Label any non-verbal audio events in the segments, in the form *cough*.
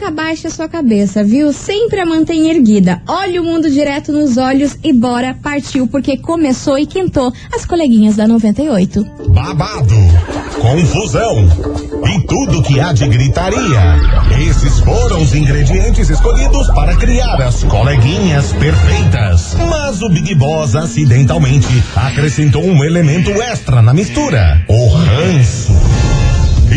Nunca a sua cabeça, viu? Sempre a mantenha erguida. Olhe o mundo direto nos olhos e bora, partiu, porque começou e quentou as coleguinhas da 98. Babado, confusão e tudo que há de gritaria. Esses foram os ingredientes escolhidos para criar as coleguinhas perfeitas. Mas o Big Boss acidentalmente acrescentou um elemento extra na mistura: o ranço.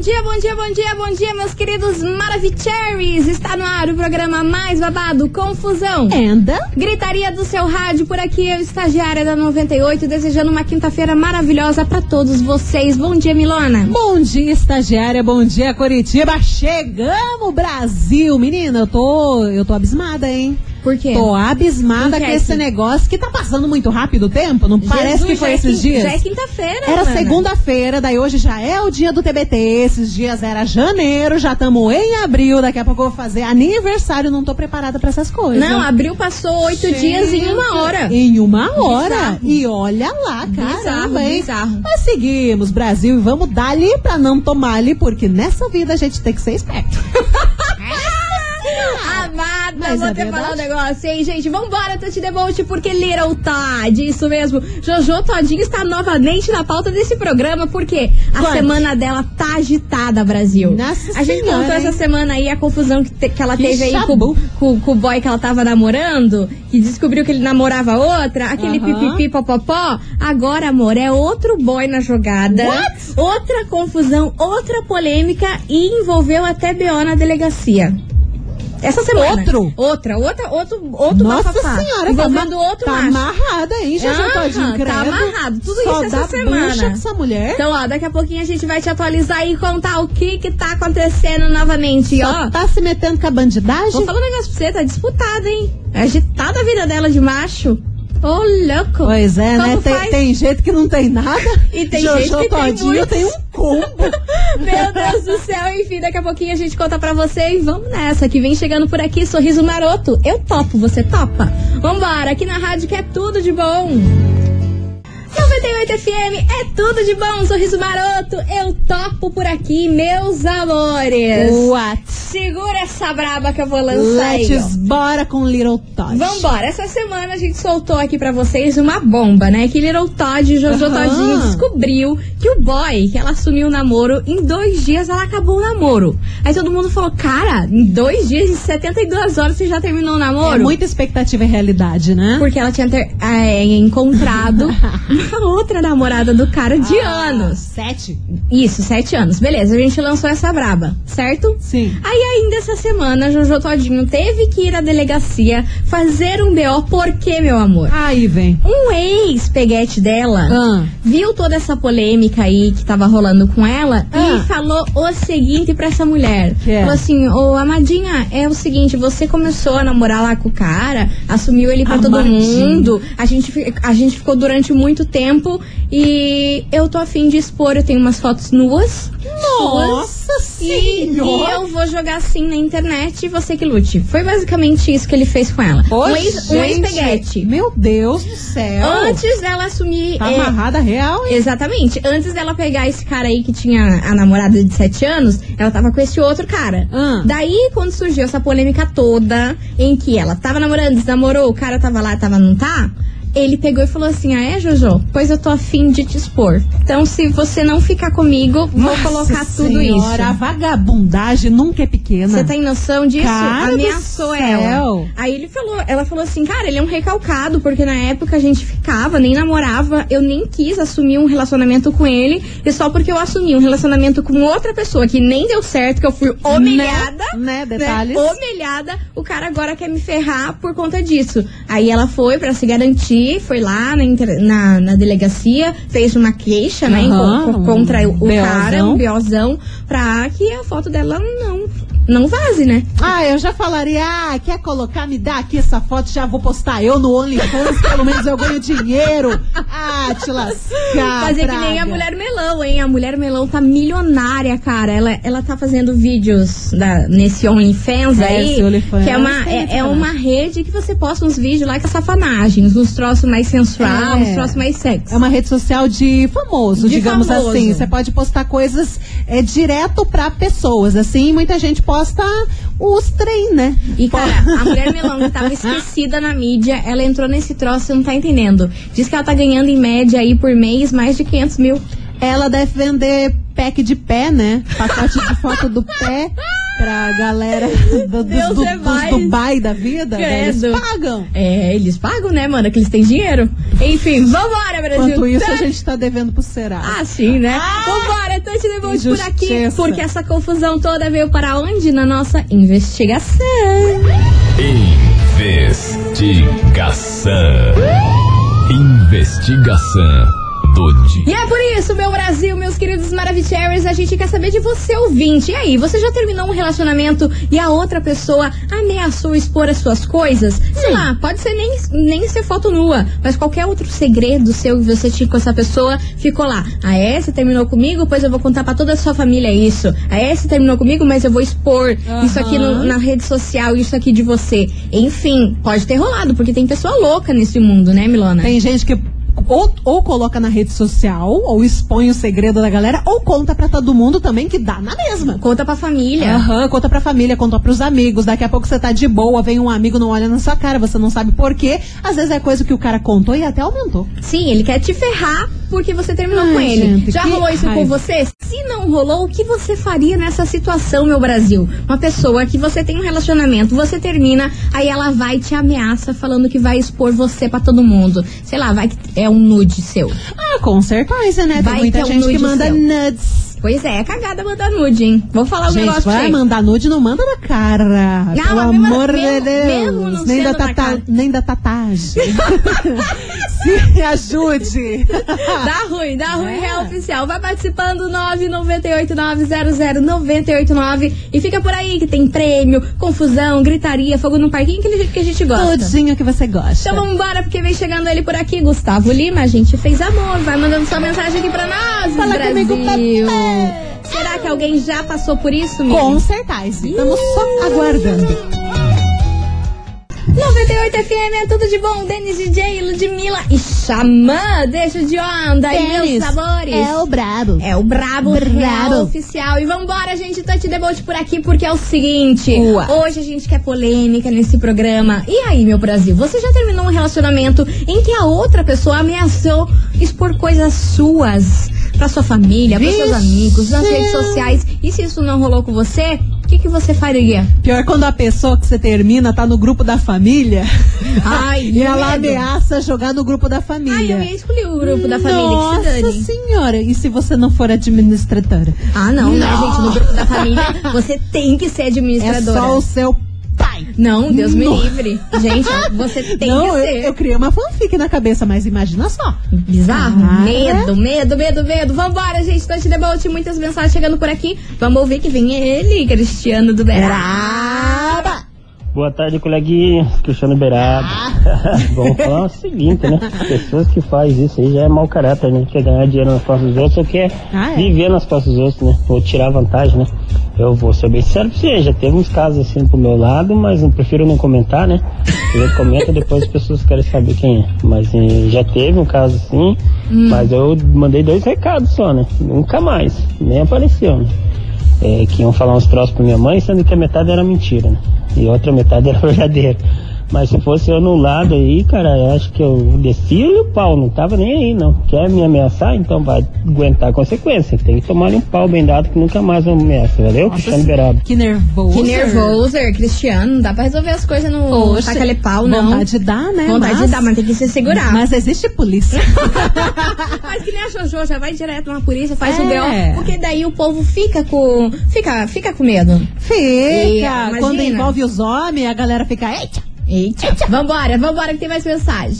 dia, bom dia, bom dia, bom dia, meus queridos Maravicheries! Está no ar o programa mais babado, Confusão. Anda. Gritaria do seu rádio, por aqui eu, estagiária da 98, desejando uma quinta-feira maravilhosa para todos vocês. Bom dia, Milona. Bom dia, estagiária. Bom dia, Curitiba. Chegamos, Brasil. Menina, eu tô, eu tô abismada, hein? Por quê? Tô abismada com que esse negócio que tá passando muito rápido o tempo. Não parece que Jesus, foi é esses dias? Já é quinta-feira, Era segunda-feira, daí hoje já é o dia do TBT. Esses dias era janeiro, já estamos em abril. Daqui a pouco eu vou fazer aniversário. Não tô preparada pra essas coisas. Não, abril passou oito Gente, dias em uma hora. Em uma hora. Bizarro. E olha lá, Bizarro, caramba, hein? bizarro. Mas seguimos, Brasil, e vamos dar ali pra não tomar ali, porque nessa vida a gente tem que ser esperto. *laughs* Mas vou é te verdade. falar um negócio, hein, gente? Vambora, Tati Debolt, porque Little Todd, isso mesmo. Jojo Todinho está novamente na pauta desse programa, porque a Quanto? semana dela tá agitada, Brasil. Nossa a gente Senhora, contou essa hein? semana aí a confusão que, te- que ela Que teve aí com, com- com o boy que ela tava namorando, que descobriu que ele namorava outra, aquele Aham. pipipi popopó. Agora, amor, é outro boy na jogada. What? Outra confusão, outra polêmica e envolveu até BO na delegacia. Essa semana. Outro? Outra, outra, outro, outro Nossa bafafá. senhora, Envolvendo tá, outro tá macho. amarrada, hein, Jojo Todinho, tá amarrado. Tudo Só isso essa semana. com essa mulher. Então, ó, daqui a pouquinho a gente vai te atualizar e contar o que que tá acontecendo novamente. Só ó, tá se metendo com a bandidagem? vou falar um negócio pra você, tá disputada, hein? É agitada a vida dela de macho. Ô, louco. Pois é, né? Como Tem, faz? tem gente que não tem nada. *laughs* E tem Jojo gente que tem Todinho muito. tem um combo. *laughs* Meu Deus do céu, enfim, daqui a pouquinho a gente conta pra vocês. Vamos nessa, que vem chegando por aqui, sorriso maroto. Eu topo, você topa? Vambora, aqui na rádio que é tudo de bom. 98 FM é tudo de bom, sorriso maroto. Eu topo por aqui, meus amores. What? Segura essa braba que eu vou lançar aí. ó. Let's bora com Little Todd. Vambora, essa semana a gente soltou aqui pra vocês uma bomba, né? Que Little Todd, Jojo Aham. Todinho, descobriu que o boy que ela assumiu o namoro, em dois dias ela acabou o namoro. Aí todo mundo falou, cara, em dois dias, em 72 horas você já terminou o namoro? É muita expectativa e realidade, né? Porque ela tinha ter- é, encontrado *laughs* *laughs* uma outra namorada do cara de Ah, anos. Sete? Isso, sete anos. Beleza, a gente lançou essa braba, certo? Sim. Aí ainda essa semana, Jojo Todinho teve que ir à delegacia fazer um BO. Por quê, meu amor? Aí vem. Um ex-peguete dela Ah. viu toda essa polêmica aí que tava rolando com ela Ah. e falou o seguinte pra essa mulher. Que é? Falou assim, ô Amadinha, é o seguinte, você começou a namorar lá com o cara, assumiu ele pra todo Amadinha. mundo, a gente, a gente ficou durante muito tempo e eu tô afim de expor, eu tenho umas fotos nuas. Nossa E, e senhora! eu vou jogar assim na internet e você que lute. Foi basicamente isso que ele fez com ela. Ô, um ex- um ex-peguete. Meu Deus do céu! Antes dela assumir. Tá é, amarrada real, hein? Exatamente. Antes dela pegar esse cara aí que tinha a namorada de 7 anos, ela tava com esse outro cara. Ah. Daí, quando surgiu essa polêmica toda, em que ela tava namorando, desnamorou, o cara tava lá, tava não tá, ele pegou e falou assim: Ah, é, Jojo? Pois eu tô afim de te expor. Então, se você não ficar comigo, vou Nossa colocar tudo senhora, A isso. vagabundagem nunca é pequena. Você tem noção disso? Cara Ameaçou ela. Aí ele falou, ela falou assim, cara, ele é um recalcado, porque na época a gente ficava, nem namorava, eu nem quis assumir um relacionamento com ele, e só porque eu assumi um relacionamento com outra pessoa que nem deu certo, que eu fui humilhada. Né? né? né, Detalhes. Humilhada, o cara agora quer me ferrar por conta disso. Aí ela foi pra se garantir, foi lá na, na, na delegacia, fez uma queixa, né, co- contra o, o cara, um biozão, pra que a foto dela não não vaze, né? Ah, eu já falaria, ah, quer colocar, me dá aqui essa foto, já vou postar eu no OnlyFans, pelo menos eu ganho dinheiro. Ah, te lascar. Fazer que nem a praga. Mulher Melão, hein? A Mulher Melão tá milionária, cara. Ela, ela tá fazendo vídeos da, nesse OnlyFans É, aí. OnlyFans que é uma, é, é sacanagem. uma rede que você posta uns vídeos lá com safanagens, uns troços mais sensual, É. uns troços mais sexy. É uma rede social de famoso, De digamos famoso. assim. Você pode postar coisas é, direto pra pessoas, assim. Muita gente posta os trem, né? E, cara, a mulher melão que tava *laughs* esquecida na mídia, ela entrou nesse troço, você não tá entendendo. Diz que ela tá ganhando em média aí por mês mais de 500 mil. Ela deve vender pack de pé, né? Pacote de foto do pé *laughs* pra galera *laughs* do, dos, Deus do, é dos mais. Dubai da vida. Credo. Eles pagam. É, eles pagam, né, mano? Que eles têm dinheiro. Enfim, vambora, Brasil. Enquanto isso, a gente tá devendo pro Serasa. Ah, sim, né? Vambora, Tante de Volte por aqui. Porque essa confusão toda veio para onde? Na nossa investigação. Investigação. Investigação do E é por isso, meu Brasil, meus queridos Maravicheries, a gente quer saber de você, ouvinte. E aí, você já terminou um relacionamento e a outra pessoa ameaçou expor as suas coisas? Sei lá, pode ser nem, nem ser foto nua, mas qualquer outro segredo seu que você tinha com essa pessoa ficou lá. Ah, é? Você terminou comigo? Pois eu vou contar pra toda a sua família isso. Ah, é? Você terminou comigo, mas eu vou expor isso aqui no- na rede social, isso aqui de você. Enfim, pode ter rolado, porque tem pessoa louca nesse mundo, né, Milona? Tem gente que ou, ou coloca na rede social, ou expõe o segredo da galera, ou conta pra todo mundo também que dá na mesma. Conta pra família. Aham, conta pra família, conta pros amigos. Daqui a pouco você tá de boa, vem um amigo, não olha na sua cara, você não sabe por quê. Às vezes é coisa que o cara contou e até aumentou. Sim, ele quer te ferrar porque você terminou Ai, com ele. gente, Já rolou isso com raiva. você? Se não rolou, o que você faria nessa situação, meu Brasil? Uma pessoa que você tem um relacionamento, você termina, aí ela vai e te ameaça falando que vai expor você pra todo mundo. Sei lá, vai que é um nude seu. Ah, com certeza, né? Vai Tem muita ter um gente que manda seu. nudes. Pois é, é cagada mandar nude, hein? Vou falar um Gente, negócio vai mandar nude, não manda na cara. Não, pelo amor mesmo- de Deus. mesmo não nem, da tata, nem da tatagem. *laughs* Se ajude. Dá ruim, dá ruim, É. real oficial. Vai participando 998900989 e fica por aí que tem prêmio, confusão, gritaria, fogo no parquinho, aquele jeito que a gente gosta. Tudinho que você gosta. Então vamos embora, porque vem chegando ele por aqui, Gustavo Lima. A gente fez amor, vai mandando sua mensagem aqui pra nós, Fala Brasil. comigo, papai. Será que alguém já passou por isso, Mili? Com certeza. Estamos só aguardando. 98 FM é tudo de bom. Denis DJ, Ludmilla e Xamã. Deixa de onda e meus sabores. É o brabo. É o Brabo, Brabo. Real Oficial. E vambora, gente, the Boat por aqui, porque é o seguinte: Ua. hoje a gente quer polêmica nesse programa. E aí, meu Brasil, você já terminou um relacionamento em que a outra pessoa ameaçou expor coisas suas pra sua família, pros seus amigos, nas redes sociais? E se isso não rolou com você, o que, que você faria? Pior quando a pessoa que você termina tá no grupo da família *laughs* Ai, e ela medo. ameaça jogar no grupo da Ai, família. eu ia escolher o grupo da família, Nossa que se dane. senhora, e se você não for administradora? Ah, não, né, gente? No grupo da família, você tem que ser É administradora. só o seu pai. Não, Deus me livre. Gente, você *laughs* tem não, que eu, ser. eu criei uma fanfic na cabeça, mas imagina só. Bizarro. Ah, Medo, medo, medo, medo. Vambora, gente. The Boat, muitas mensagens chegando por aqui. Vamos ouvir que vem ele, Cristiano do Beraba. Boa tarde, coleguinha. Cristiano Beirado. *laughs* Vamos falar o seguinte, né? *laughs* Pessoas que fazem isso aí já é mau caráter, né? Quer ganhar dinheiro nas costas dos outros ou quer Ah, é? viver nas costas dos outros, né? Ou tirar vantagem, né? Eu vou ser bem sincero pra você, já teve uns casos assim pro meu lado, mas eu prefiro não comentar, né? Eu comento depois as pessoas querem saber quem é. Mas eh, já teve um caso assim, mas eu mandei dois recados só, né? Nunca mais, nem apareceu, né? é, que iam falar uns troços pra minha mãe, sendo que a metade era mentira, né? E a outra metade *laughs* era verdadeira. Mas se fosse eu no lado aí, cara, eu acho que eu descia e o pau, não tava nem aí, não. Quer me ameaçar? Então vai aguentar a consequência. Tem que tomar um pau bem dado que nunca mais me ameaça, valeu? Cristiano Beirado. Que nervoso. Que nervoso, Cristiano. Não dá pra resolver as coisas no Poxa, taca pau, não. Vontade dá, né? Vontade mas, de dar, mas tem que se segurar. Mas existe polícia. *laughs* Faz que nem a Jojo, já vai direto na polícia, faz É. o BO, porque daí o povo fica com. Fica, fica com medo. Fica. imagina. Quando envolve os homens, a galera fica. Eita! Eita. Vambora, vambora que tem mais mensagem.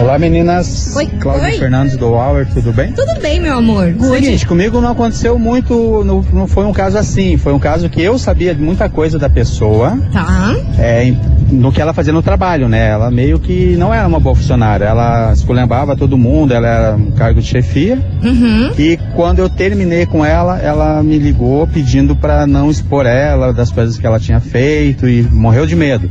Olá meninas, Oi. Cláudio Oi. Fernandes do Hour, tudo bem? Tudo bem, meu amor? Seguinte, comigo não aconteceu muito, não, não foi um caso assim, foi um caso que eu sabia de muita coisa da pessoa, Tá. é, no que ela fazia no trabalho, né? Ela meio que não era uma boa funcionária, ela esculhambava todo mundo, ela era um cargo de chefia. Uhum. E quando eu terminei com ela, ela me ligou pedindo pra não expor ela das coisas que ela tinha feito e morreu de medo.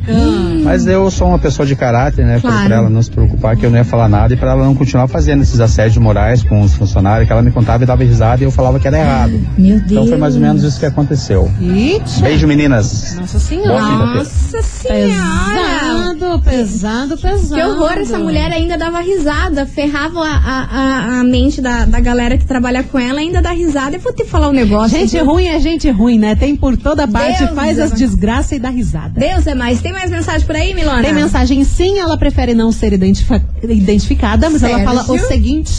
Mas eu sou uma pessoa de caráter, né? Claro. pra ela não se preocupar que eu não ia falar nada e pra ela não continuar fazendo esses assédios morais com os funcionários, que ela me contava e dava risada e eu falava que era errado. Meu Deus. Então foi mais ou menos isso que aconteceu. Eita. Beijo, meninas. Nossa senhora. Nossa senhora. Pesado, pesado, pesado. Que horror, essa mulher ainda dava risada, ferrava a, a, a- mente da, da galera que trabalha com ela, ainda dá risada. Eu vou te falar um negócio. Gente viu? ruim é gente ruim, né? Tem por toda parte, Deus faz é as mais. desgraças e dá risada. Deus é mais. Tem mais mensagem por aí, Milona? Tem mensagem sim, ela prefere não ser identificada, mas ela Sérgio? fala o seguinte: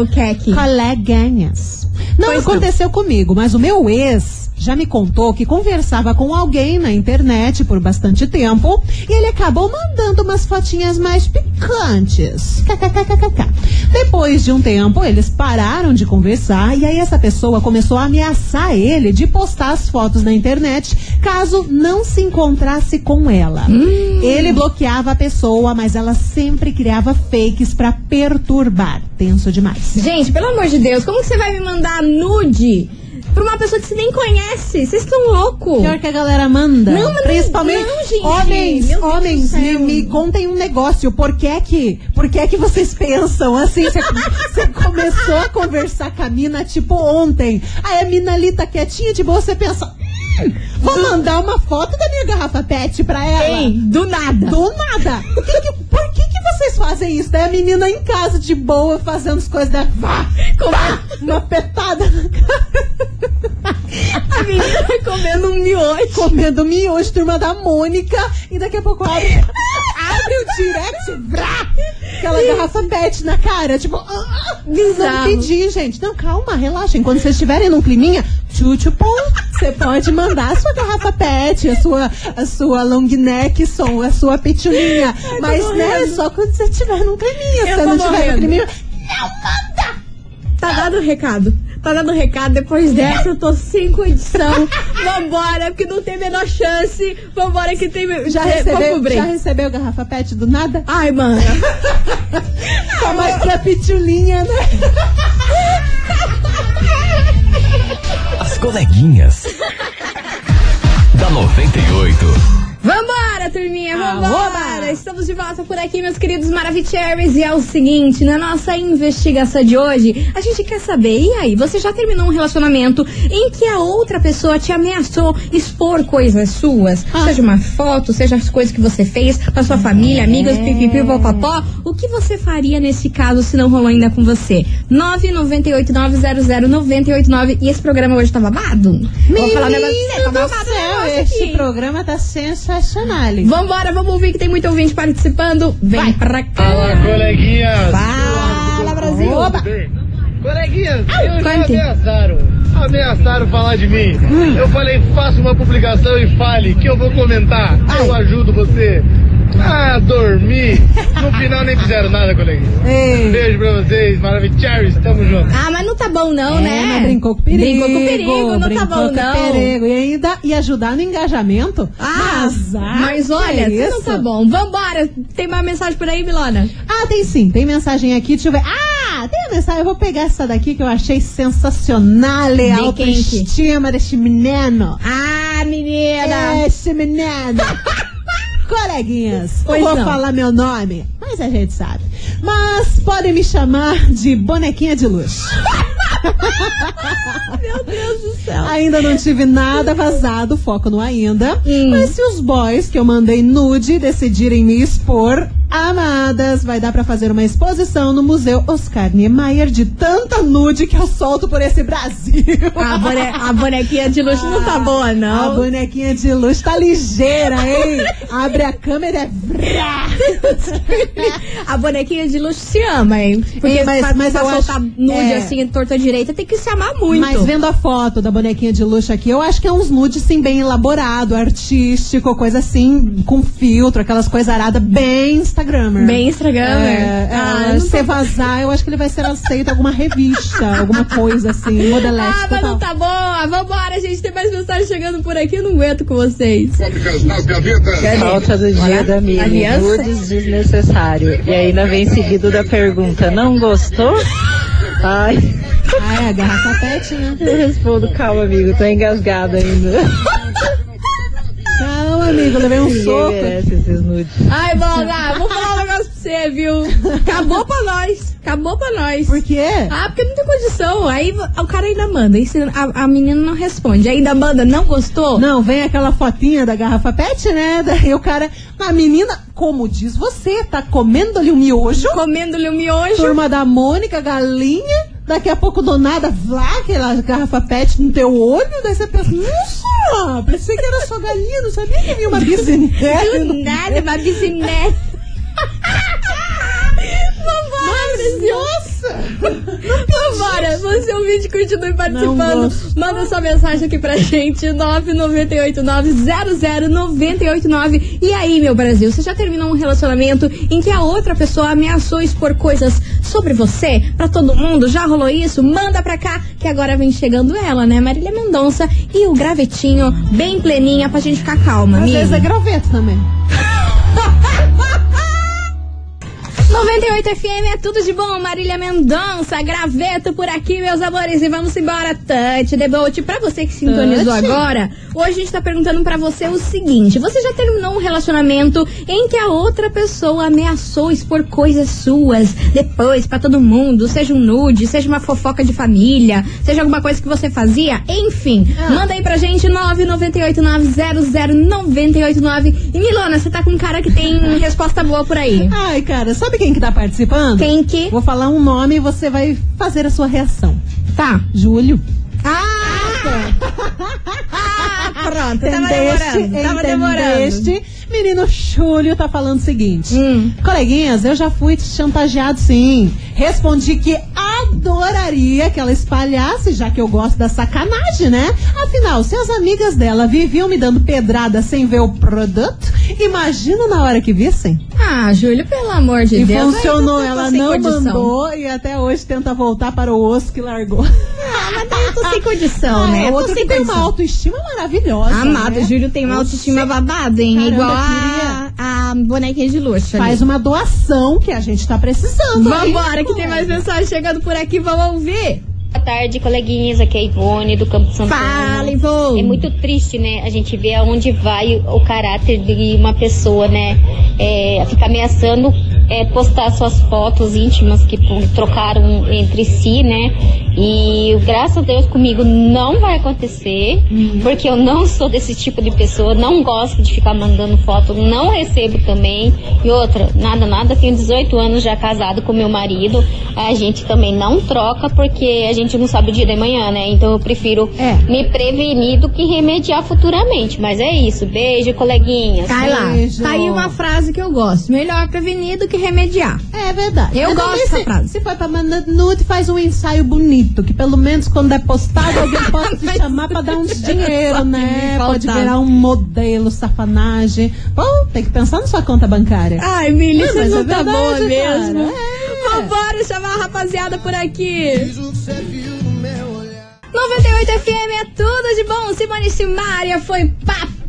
O Kek. coleguinhas. Não Pois não. aconteceu comigo, mas o meu ex já me contou que conversava com alguém na internet por bastante tempo e ele acabou mandando umas fotinhas mais picantes. KKKKK. Depois de um tempo, eles pararam de conversar e aí essa pessoa começou a ameaçar ele de postar as fotos na internet caso não se encontrasse com ela. Ele bloqueava a pessoa, mas ela sempre criava fakes pra perturbar. Tenso demais. Gente, pelo amor de Deus, como que você vai me mandar nude pra uma pessoa que você nem conhece? Vocês estão loucos. Pior que a galera manda. Não, mas Principalmente não, gente. homens, Meu homens, me, me contem um negócio. Por que é que, por que é que vocês pensam assim? Você você começou a conversar com a mina, tipo, ontem. Aí a mina ali tá quietinha, de boa, você pensa... "Hum, Vou mandar uma foto da minha garrafa pet pra ela. Do nada. Do nada. Que que- por que, que vocês fazem isso? Daí a menina em casa, de boa, fazendo as coisas da... Vá, vá, uma petada na cara. A menina comendo um miojo. comendo miojo, turma da Mônica, e daqui a pouco abre, abre o direct, vrá, aquela garrafa pet na cara, tipo, ah, ah, Bizarro. não pedir, gente. Não, calma, relaxem. Quando vocês estiverem num climinha, tchutchupum, você pode mandar a sua garrafa pet, a sua, a sua long neck, som, a sua pitulinha. Mas, né, só quando você estiver num climinha. Se você não morrendo. no climinha, não manda! Tá dado o recado. Tá dando recado. Depois dessa eu tô sem condição. *laughs* Vambora, porque não tem a menor chance. Vambora que tem. Já recebeu, já recebeu garrafa pet do nada? Ai, mano. *laughs* Só mais pra pitulinha, né? *laughs* As coleguinhas. da 98. Vambora, turminha, vambora! Estamos de volta por aqui, meus queridos Maravicheries. E é o seguinte, na nossa investigação de hoje, a gente quer saber, e aí, você já terminou um relacionamento em que a outra pessoa te ameaçou expor coisas suas? Ah. Seja uma foto, seja as coisas que você fez pra sua família, amigas, pipipi, popopó. O que você faria nesse caso se não rolou ainda com você? 998900989. E esse programa hoje tá babado? Vou falar um negócio pra você, tá do babado céu, este aqui. programa tá sensacional. Vambora, vamos ouvir que tem muito ouvinte participando. Vem pra cá. coleguinhas! Fala, Brasil. Oba. Coleguinhas, eu já ameaçaram. Ameaçaram falar de mim. Eu falei, faça uma publicação e fale que eu vou comentar. Eu ajudo você. Ah, dormi. *laughs* No final nem fizeram nada, coleguinha. Ei. Beijo pra vocês, maravilhosos. Tamo junto. Ah, mas não tá bom não, É, né? mas brincou com perigo. Brincou com perigo, não tá bom com não. perigo. E ainda e ajudar no engajamento. Ah, Azar, mas que olha, é não isso? tá bom. Vambora. Tem mais mensagem por aí, Milona? Ah, tem sim. Tem mensagem aqui. Deixa eu ver. Ah, tem a mensagem. Eu vou pegar essa daqui que eu achei sensacional. A autoestima deste menino. Ah, menina. Esse menino. *laughs* Coleguinhas, Pois não vou não. falar meu nome, mas a gente sabe. Mas podem me chamar de bonequinha de luxo. *laughs* Meu Deus do céu. Ainda não tive nada vazado, foco no ainda. Hum. Mas se os boys que eu mandei nude decidirem me expor, amadas, vai dar pra fazer uma exposição no Museu Oscar Niemeyer de tanta nude que eu solto por esse Brasil. A, bone- a bonequinha de luxo não tá boa, A não. bonequinha de luxo tá ligeira, hein? Abre a câmera e é. A bonequinha de luxo se ama, hein? Porque Ei, mas- pra, mas pra eu soltar acho- nude é. assim, torta direita, tem que se amar muito. Mas vendo a foto da bonequinha de luxo aqui, eu acho que é uns nudes, sim, bem elaborado, artístico, coisa assim, com filtro, aquelas coisas aradas bem Instagrammer. Bem Instagrammer. É, Ah, é, não se vazar, eu acho que ele vai ser aceito em alguma revista, alguma coisa assim, modelete Ah, mas não tá boa. Vambora, gente. Tem mais mensagem chegando por aqui. Eu não aguento com vocês. Falta do dia da Mili. Aliança? Nudes desnecessário. E ainda vem seguido da pergunta: não gostou? Ai, Ah, é, a garrafa pet, né? eu respondo: calma, amigo, tô engasgada ainda. Amigo, eu levei um soco. merece esses nudes. Ai, Boga, vou falar um negócio pra você, viu? Acabou pra nós. Acabou pra nós. Por quê? Ah, porque não tem condição. Aí o cara ainda manda. Aí a, a menina não responde. Ainda manda, não gostou? Não, vem aquela fotinha da garrafa pet, né? Daí o cara. A menina, como diz você, tá comendo ali um miojo. Comendo-lhe o miojo. Turma da Mônica, galinha. Daqui a pouco do nada, vlá, aquela garrafa pet no teu olho. Daí você pensa, nossa, pensei que era só galinha, não sabia que vinha uma bisinete. Do nada, uma bicinete. *laughs* Vambora, você ouvinte, continue participando. Manda sua mensagem aqui pra gente, 998900989. E aí, meu Brasil, você já terminou um relacionamento em que a outra pessoa ameaçou expor coisas sobre você pra todo mundo? Já rolou isso? Manda pra cá, que agora vem chegando ela, né? Marília Mendonça e o gravetinho bem pleninha pra gente ficar calma, Às amiga. vezes é graveto também. 98 FM é tudo de bom, Marília Mendonça, graveto por aqui, meus amores, e vamos embora, Tante Debote. Pra você que sintonizou Tante. agora, hoje a gente tá perguntando pra você o seguinte: você já terminou um relacionamento em que a outra pessoa ameaçou expor coisas suas depois pra todo mundo, seja um nude, seja uma fofoca de família, seja alguma coisa que você fazia? Enfim, Ah. manda aí pra gente 998900989. E Milona, você tá com um cara que tem resposta boa por aí. Ai, cara, sabe quem que tá participando? Quem que? Vou falar um nome e você vai fazer a sua reação. Tá. Júlio. Ah! ah *laughs* pronto, tava Entendeste? demorando. Tava demorando. Entendeste? Menino Júlio tá falando o seguinte. Hum. Coleguinhas, eu já fui chantageado sim. Respondi que adoraria que ela espalhasse, já que eu gosto da sacanagem, né? Afinal, se as amigas dela viviam me dando pedrada sem ver o produto, imagina na hora que vissem. Ah, Júlio, pelo amor de E Deus. funcionou, aí eu tô ela não condição. mandou e até hoje tenta voltar para o osso que largou. Tô sem condição, né? Ah, Eu tô outro sem que tem uma condição. autoestima maravilhosa. Amado, né? o Júlio tem uma autoestima babada, hein? Caramba, Igual a, a bonequinha de luxo. ali. Faz uma doação que a gente tá precisando. hein? Vambora, que tem mais mensagem chegando por aqui, vamos ouvir. Boa tarde, coleguinhas. Aqui é a Ivone do Campo Santana. Fala, Ivone. É muito triste, né? A gente vê aonde vai o caráter de uma pessoa, né? É, ficar ameaçando é, postar suas fotos íntimas que trocaram entre si, né? E graças a Deus comigo não vai acontecer, porque eu não sou desse tipo de pessoa, não gosto de ficar mandando foto, não recebo também. E outra, nada, nada, tenho 18 anos já casado com meu marido. A gente também não troca porque a gente não sabe o dia de manhã, né? Então eu prefiro É. me prevenir do que remediar futuramente. Mas é isso. Beijo, coleguinhas. Cai lá. Beijo. Tá aí uma frase que eu gosto. Melhor prevenir do que remediar. É verdade. Eu Mas gosto dessa se, frase. Se for pra mandar nude, faz um ensaio bonito. Que pelo menos quando é postado, alguém possa te *laughs* chamar pra dar uns dinheiro, né? Pode virar um modelo, safanagem. Bom, tem que pensar na sua conta bancária. Ai, Mili, você mas não é tá verdade, boa cara. mesmo. É. Vambora chamar a rapaziada por aqui. 98 FM é tudo de bom. Simone Simária foi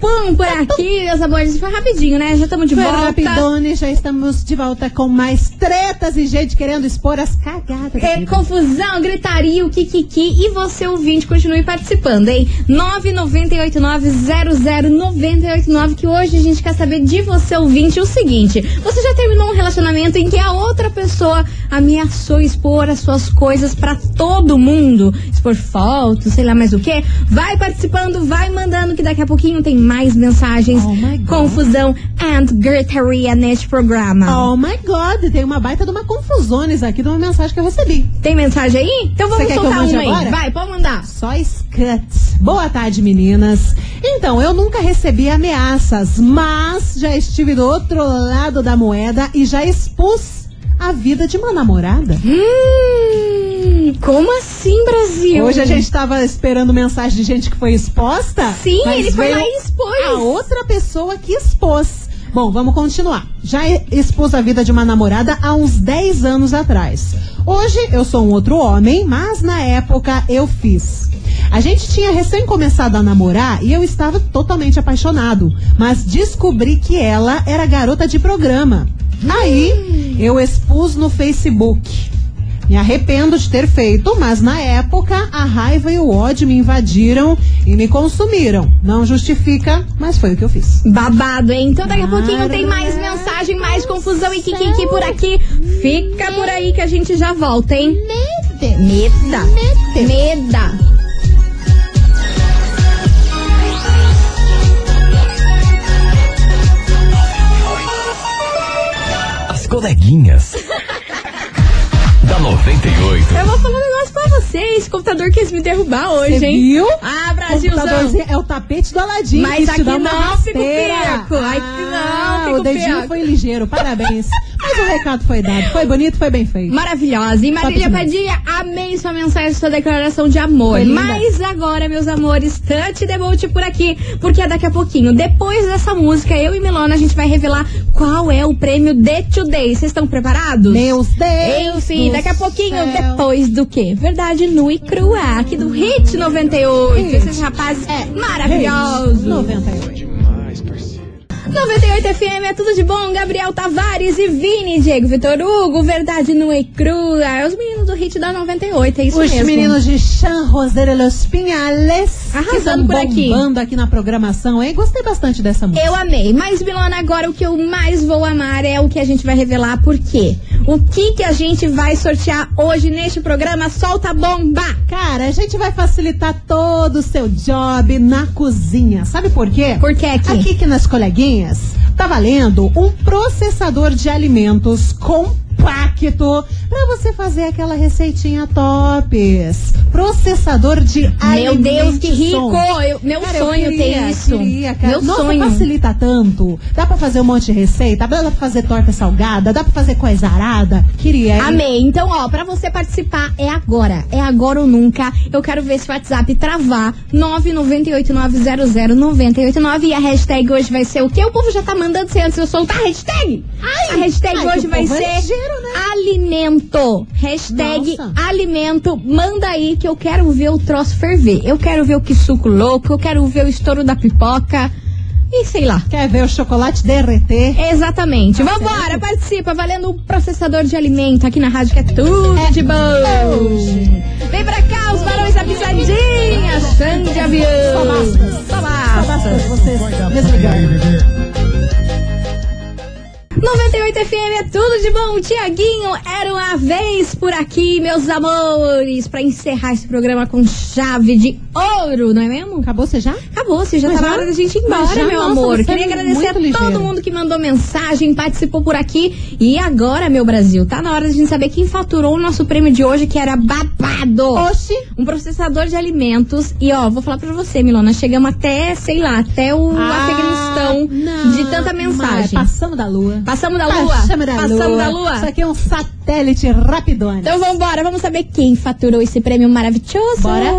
papum por aqui, meus amores. Foi rapidinho, né? Já estamos de Foi volta. rapidone, já estamos de volta com mais tretas e gente querendo expor as cagadas. da É confusão, gritaria, o kikiki. E você, ouvinte, continue participando, hein? 998900989, que hoje a gente quer saber de você, ouvinte, o seguinte. Você já terminou um relacionamento em que a outra pessoa ameaçou expor as suas coisas pra todo mundo? Expor fotos, sei lá mais o quê? Vai participando, vai mandando, que daqui a pouquinho tem mais mensagens. Oh my God. confusão and gritaria neste programa. Oh my god, tem uma baita de uma confusiones aqui de uma mensagem que eu recebi. Tem mensagem aí? Então vamos que eu soltar mande uma aí. agora? Vai, pode mandar. Só Scuts. Boa tarde, meninas. Então, eu nunca recebi ameaças, mas já estive do outro lado da moeda e já expus a vida de uma namorada. Hum, como assim, Brasil? Hoje a gente tava esperando mensagem de gente que foi exposta. Sim, ele foi lá e expôs. A outra pessoa que expôs. Bom, vamos continuar. Já expus a vida de uma namorada há uns 10 anos atrás. Hoje eu sou um outro homem, mas na época eu fiz. A gente tinha recém começado a namorar e eu estava totalmente apaixonado, mas descobri que ela era garota de programa. Aí eu expus no Facebook. Me arrependo de ter feito, mas na época a raiva e o ódio me invadiram e me consumiram. Não justifica, mas foi o que eu fiz. Babado, hein? Então daqui a pouquinho tem mais mensagem, mais confusão e kikiki por aqui. Fica por aí que a gente já volta, hein? Meda. Meda. As coleguinhas. *laughs* da 98. Eu vou falar um negócio pra vocês. Esse computador quis me derrubar hoje, Você hein? viu? Ah, Brasilzão. É o tapete do Aladim. Mas que aqui não, fico rasteira. peco. Aqui não, Ah, fico O dedinho peco. foi ligeiro, parabéns. *laughs* Mas o recado foi dado. Foi bonito, foi bem feito. Maravilhosa. E Marília. Padilha, amei sua mensagem, sua declaração de amor. Mas agora, meus amores, the boat por aqui, porque daqui a pouquinho, depois dessa música, eu e Milona, a gente vai revelar qual é o prêmio The Today. Vocês estão preparados? Meus Deus. Enfim, daqui a pouquinho, céu. depois do quê? Verdade nua e crua, aqui do Hit 98. Hit. Esses rapazes É, maravilhosos. 98. 98 FM é tudo de bom. Gabriel Tavares e Vini, Diego Vitor Hugo, verdade nua e crua. É os meninos do Hit da 98, é isso Os mesmo. meninos de San José de los Pinhales. Arrasando por aqui. bombando aqui na programação, hein? Gostei bastante dessa música. Eu amei, mas Milona, agora o que eu mais vou amar é o que a gente vai revelar, por quê? O que que a gente vai sortear hoje neste programa? Solta bomba! Cara, a gente vai facilitar todo o seu job na cozinha. Sabe por quê? Por que aqui? Aqui que nas coleguinhas tá valendo um processador de alimentos compacto pra você fazer aquela receitinha tops. Processador de Meu. Deus, que rico! Eu- meu Cara, sonho queria, ter isso. queria. Meu Nossa, sonho. facilita tanto. Dá pra fazer um monte de receita, dá pra fazer torta salgada, dá pra fazer coisa arada. Queria, hein? Amei. Então, ó, pra você participar é agora. É agora ou nunca. Eu quero ver esse WhatsApp travar. 998900989. E a hashtag hoje vai ser o quê? O povo já tá mandando sem antes eu soltar a hashtag. a hashtag ai, que hoje vai povo é ser ligeiro, né? alimento. Hashtag Nossa. alimento. Manda aí que eu quero ver o troço ferver. Eu quero ver o que suco louco. Eu quero ver o estouro da pipoca. E sei lá. Quer ver o chocolate derreter? Exatamente. Tá Vambora, certo. participa, valendo um processador de alimento aqui na rádio que é tudo de bom. Vem pra cá, os barões da pisadinha, Xande de avião. Só basta. Só Só basta. basta vocês. 98 FM é tudo de bom. Tiaguinho, era uma vez por aqui, meus amores, pra encerrar esse programa com chave de ouro, não é mesmo? Acabou você já? Acabou, você já Mas tá na já? hora da gente ir embora, já? meu Nossa, amor. você Queria é agradecer a todo ligeiro. mundo que mandou mensagem, participou por aqui. E agora, meu Brasil, tá na hora da gente saber quem faturou o nosso prêmio de hoje, que era babado. Oxi. Um processador de alimentos. E ó, vou falar pra você, Milona, chegamos até, sei lá, até o Não. de tanta mensagem. Mas Passamos da lua. Passamos da lua? Passamos da Passamos lua. da lua? Isso aqui é um satélite rapidone. Então vambora, vamos saber quem faturou esse prêmio maravilhoso. Bora.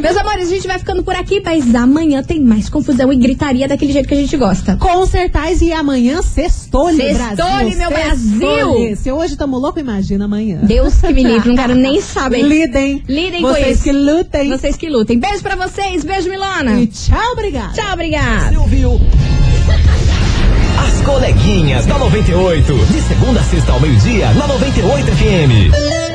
*laughs* Meus amores, a gente vai ficando por aqui, mas amanhã tem mais confusão e gritaria daquele jeito que a gente gosta. Com certeza, e amanhã sextou-lhe, Brasil. Meu. Brasil. Se hoje tamo louco, imagina amanhã. Deus que me livre, não quero nem *laughs* saber. Lidem. Lidem com Vocês isso. que lutem. Vocês que lutem. Beijo pra vocês, beijo, Milona. E tchau, obrigada. Tchau, obrigada. Você ouviu? As coleguinhas da 98. De segunda a sexta ao meio-dia, na 98 FM.